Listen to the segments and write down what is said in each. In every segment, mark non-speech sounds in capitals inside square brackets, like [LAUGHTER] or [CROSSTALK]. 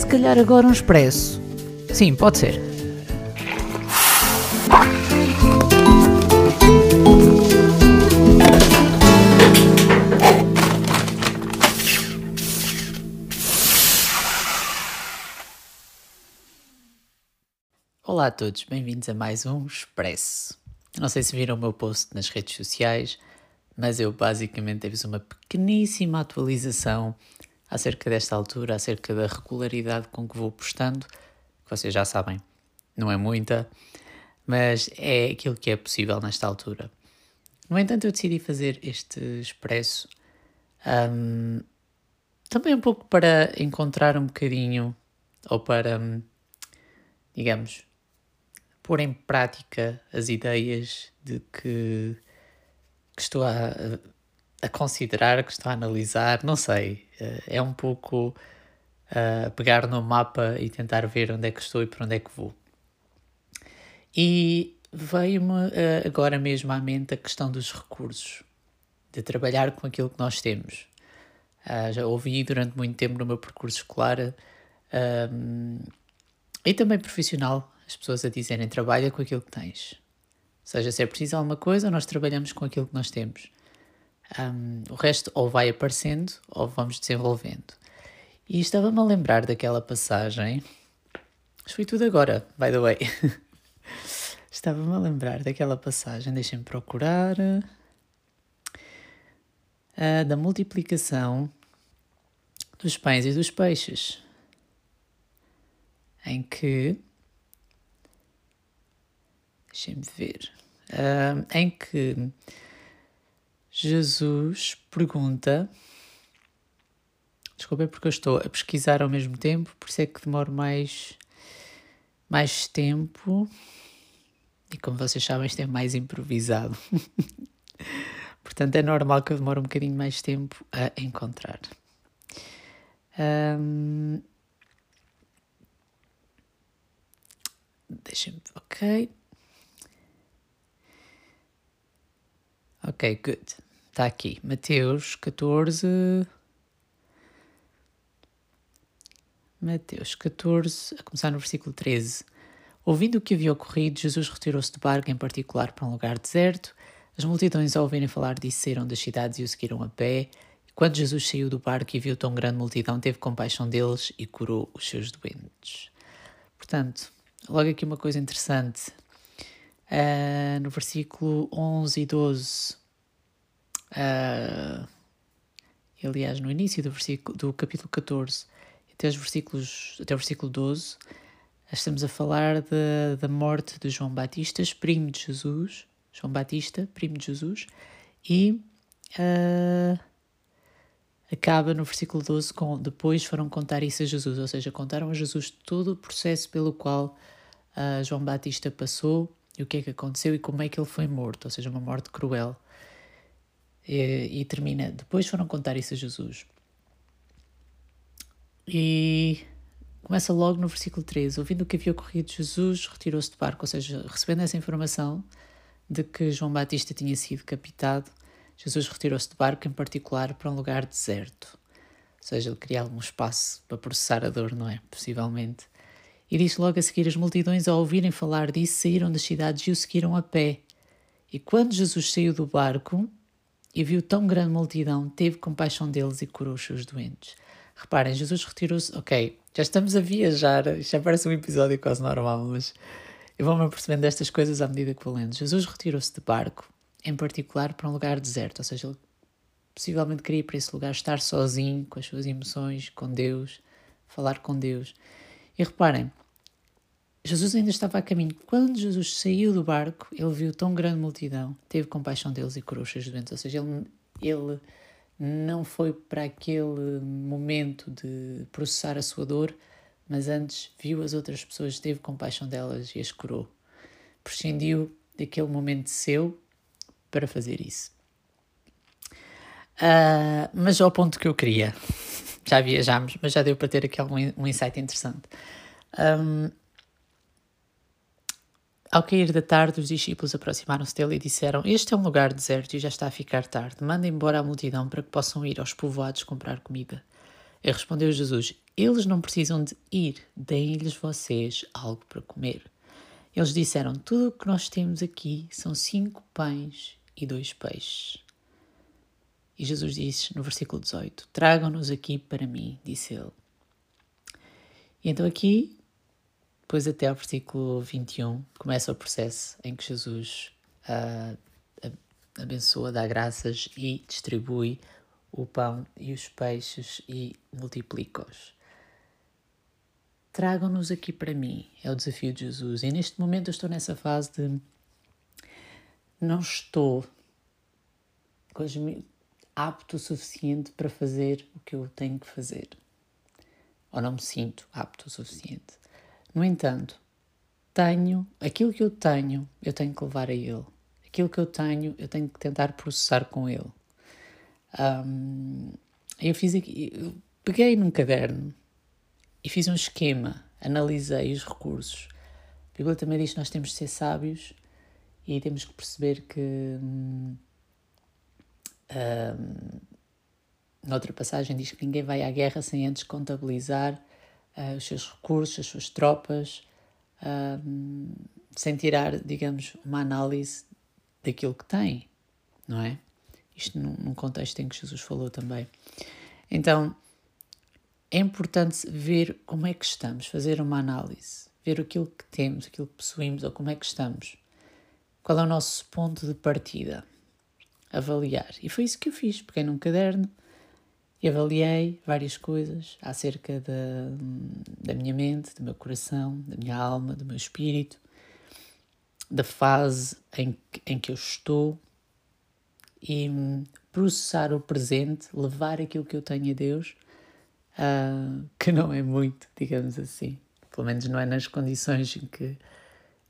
Se calhar agora um expresso. Sim, pode ser. Olá a todos, bem-vindos a mais um Expresso. Não sei se viram o meu post nas redes sociais, mas eu basicamente fiz uma pequeníssima atualização acerca desta altura, acerca da regularidade com que vou postando, que vocês já sabem, não é muita, mas é aquilo que é possível nesta altura. No entanto, eu decidi fazer este expresso um, também um pouco para encontrar um bocadinho, ou para, digamos, pôr em prática as ideias de que, que estou a, a considerar, que estou a analisar, não sei. Eh, é um pouco uh, pegar no mapa e tentar ver onde é que estou e para onde é que vou. E veio-me uh, agora mesmo à mente a questão dos recursos, de trabalhar com aquilo que nós temos. Uh, já ouvi durante muito tempo no meu percurso escolar e também profissional as pessoas a dizerem trabalha com aquilo que tens. Ou seja, se é preciso alguma coisa, nós trabalhamos com aquilo que nós temos. Um, o resto ou vai aparecendo ou vamos desenvolvendo. E estava-me a lembrar daquela passagem. Mas foi tudo agora, by the way. [LAUGHS] estava-me a lembrar daquela passagem, deixem-me procurar. Uh, da multiplicação dos pães e dos peixes. Em que. Deixem-me ver. Uh, em que Jesus pergunta. Desculpem porque eu estou a pesquisar ao mesmo tempo, por isso é que demoro mais, mais tempo. E como vocês sabem, isto é mais improvisado. [LAUGHS] Portanto, é normal que eu demore um bocadinho mais tempo a encontrar. Um... Deixem-me. Ok. Ok, good. Está aqui. Mateus 14. Mateus 14, a começar no versículo 13. Ouvindo o que havia ocorrido, Jesus retirou-se do barco, em particular para um lugar deserto. As multidões, ao ouvirem falar disso, saíram das cidades e o seguiram a pé. E quando Jesus saiu do barco e viu tão grande multidão, teve compaixão deles e curou os seus doentes. Portanto, logo aqui uma coisa interessante. Uh, no versículo 11 e 12, Uh, aliás, no início do, versículo, do capítulo 14 até, os versículos, até o versículo 12, estamos a falar da morte de João Batista, primo de Jesus, João Batista, primo de Jesus, e uh, acaba no versículo 12 com depois foram contar isso a Jesus, ou seja, contaram a Jesus todo o processo pelo qual uh, João Batista passou e o que é que aconteceu e como é que ele foi morto, ou seja, uma morte cruel. E, e termina. Depois foram contar isso a Jesus. E começa logo no versículo 13. Ouvindo o que havia ocorrido, Jesus retirou-se do barco, ou seja, recebendo essa informação de que João Batista tinha sido capitado, Jesus retirou-se do barco, em particular para um lugar deserto. Ou seja, ele queria algum espaço para processar a dor, não é? Possivelmente. E disse logo a seguir: as multidões, ao ouvirem falar disso, saíram das cidades e o seguiram a pé. E quando Jesus saiu do barco, e viu tão grande multidão, teve compaixão deles e curou os seus doentes. Reparem, Jesus retirou-se. Ok, já estamos a viajar, isto já parece um episódio quase normal, mas eu vou-me apercebendo destas coisas à medida que vou lendo. Jesus retirou-se de barco, em particular para um lugar deserto, ou seja, ele possivelmente queria ir para esse lugar estar sozinho, com as suas emoções, com Deus, falar com Deus. E reparem, Jesus ainda estava a caminho. Quando Jesus saiu do barco, ele viu tão grande multidão, teve compaixão deles e curou os seus doentes. Ou seja, ele, ele não foi para aquele momento de processar a sua dor, mas antes viu as outras pessoas, teve compaixão delas e as curou. Prescindiu daquele momento seu para fazer isso. Uh, mas ao ponto que eu queria, já viajámos, mas já deu para ter aqui um, um insight interessante. Um, ao cair da tarde, os discípulos aproximaram-se dele e disseram: Este é um lugar deserto e já está a ficar tarde. Manda embora a multidão para que possam ir aos povoados comprar comida. E respondeu Jesus: Eles não precisam de ir, deem-lhes vocês algo para comer. Eles disseram: Tudo o que nós temos aqui são cinco pães e dois peixes. E Jesus diz no versículo 18: Tragam-nos aqui para mim, disse ele. E então aqui, depois até ao versículo 21, começa o processo em que Jesus uh, abençoa, dá graças e distribui o pão e os peixes e multiplica-os. Tragam-nos aqui para mim, é o desafio de Jesus. E neste momento eu estou nessa fase de não estou apto o suficiente para fazer o que eu tenho que fazer. Ou não me sinto apto o suficiente. No entanto, tenho aquilo que eu tenho, eu tenho que levar a Ele. Aquilo que eu tenho, eu tenho que tentar processar com Ele. Um, eu fiz aqui, eu peguei num caderno e fiz um esquema, analisei os recursos. A Bíblia também diz que nós temos de ser sábios e temos que perceber que. Hum, hum, noutra passagem diz que ninguém vai à guerra sem antes contabilizar uh, os seus recursos, as suas tropas, sem tirar, digamos, uma análise daquilo que tem, não é? Isto num, num contexto em que Jesus falou também. Então, é importante ver como é que estamos, fazer uma análise, ver aquilo que temos, aquilo que possuímos ou como é que estamos. Qual é o nosso ponto de partida? Avaliar. E foi isso que eu fiz. Peguei num caderno e avaliei várias coisas acerca da, da minha mente, do meu coração, da minha alma, do meu espírito, da fase em, em que eu estou e processar o presente, levar aquilo que eu tenho a Deus uh, que não é muito, digamos assim. Pelo menos não é nas condições em que,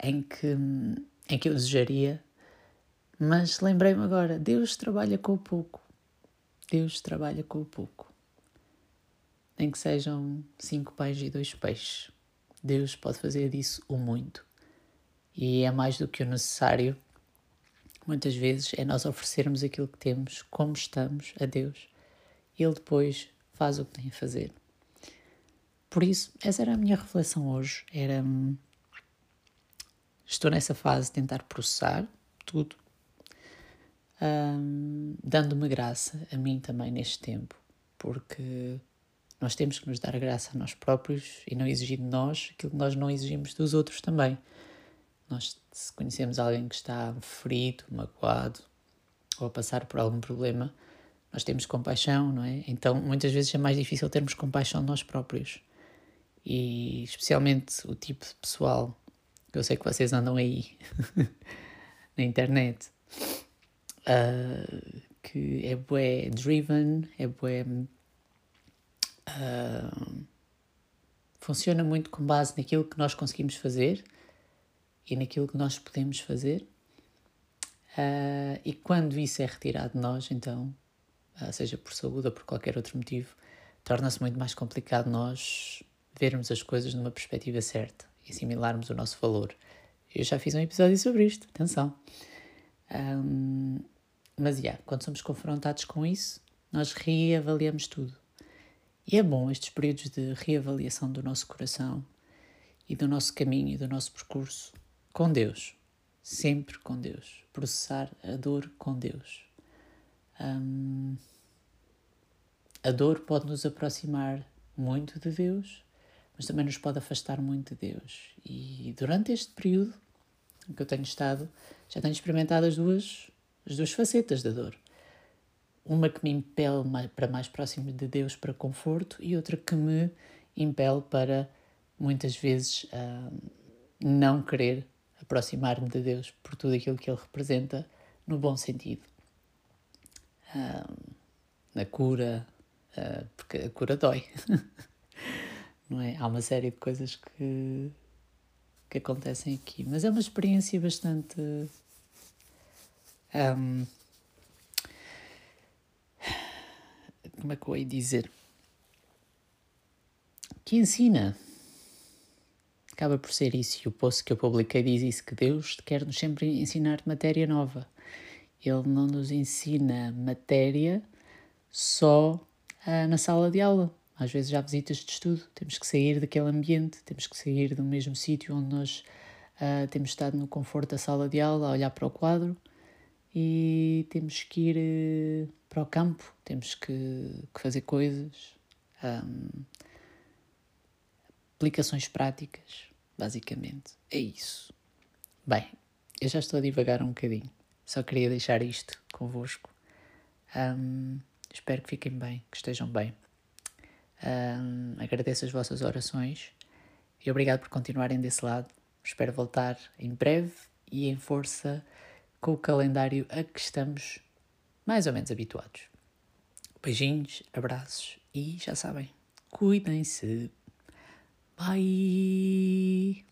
em que, em que eu desejaria. Mas lembrei-me agora: Deus trabalha com o pouco. Deus trabalha com o pouco. Nem que sejam cinco pães e dois peixes. Deus pode fazer disso o muito. E é mais do que o necessário. Muitas vezes é nós oferecermos aquilo que temos, como estamos, a Deus. Ele depois faz o que tem a fazer. Por isso, essa era a minha reflexão hoje. Era. Hum, estou nessa fase de tentar processar tudo, um, dando-me graça a mim também neste tempo, porque nós temos que nos dar graça a nós próprios e não exigir de nós aquilo que nós não exigimos dos outros também. Nós, se conhecemos alguém que está ferido, magoado ou a passar por algum problema, nós temos compaixão, não é? Então, muitas vezes é mais difícil termos compaixão de nós próprios. E especialmente o tipo de pessoal que eu sei que vocês andam aí [LAUGHS] na internet, uh, que é bué driven, é bué. Uh, funciona muito com base naquilo que nós conseguimos fazer e naquilo que nós podemos fazer. Uh, e quando isso é retirado de nós, então ah, seja por saúde ou por qualquer outro motivo, torna-se muito mais complicado nós vermos as coisas numa perspectiva certa e assimilarmos o nosso valor. Eu já fiz um episódio sobre isto, atenção. Um, mas, yeah, quando somos confrontados com isso, nós reavaliamos tudo. E é bom estes períodos de reavaliação do nosso coração e do nosso caminho e do nosso percurso com Deus. Sempre com Deus. Processar a dor com Deus. Um, a dor pode nos aproximar muito de Deus, mas também nos pode afastar muito de Deus. E durante este período que eu tenho estado, já tenho experimentado as duas, as duas facetas da dor. Uma que me impele para mais próximo de Deus para conforto e outra que me impele para muitas vezes uh, não querer aproximar-me de Deus por tudo aquilo que Ele representa no bom sentido. Uh, na cura, uh, porque a cura dói, [LAUGHS] não é? Há uma série de coisas que, que acontecem aqui, mas é uma experiência bastante. Um, como é que eu ia dizer? Que ensina. Acaba por ser isso. E o post que eu publiquei diz isso: que Deus quer nos sempre ensinar matéria nova. Ele não nos ensina matéria só uh, na sala de aula. Às vezes há visitas de estudo, temos que sair daquele ambiente, temos que sair do mesmo sítio onde nós uh, temos estado no conforto da sala de aula, a olhar para o quadro e temos que ir uh, para o campo, temos que, que fazer coisas, um, aplicações práticas, basicamente. É isso. Bem, eu já estou a divagar um bocadinho, só queria deixar isto convosco. Um, espero que fiquem bem, que estejam bem. Um, agradeço as vossas orações e obrigado por continuarem desse lado. Espero voltar em breve e em força com o calendário a que estamos mais ou menos habituados. Beijinhos, abraços e já sabem, cuidem-se. Bye!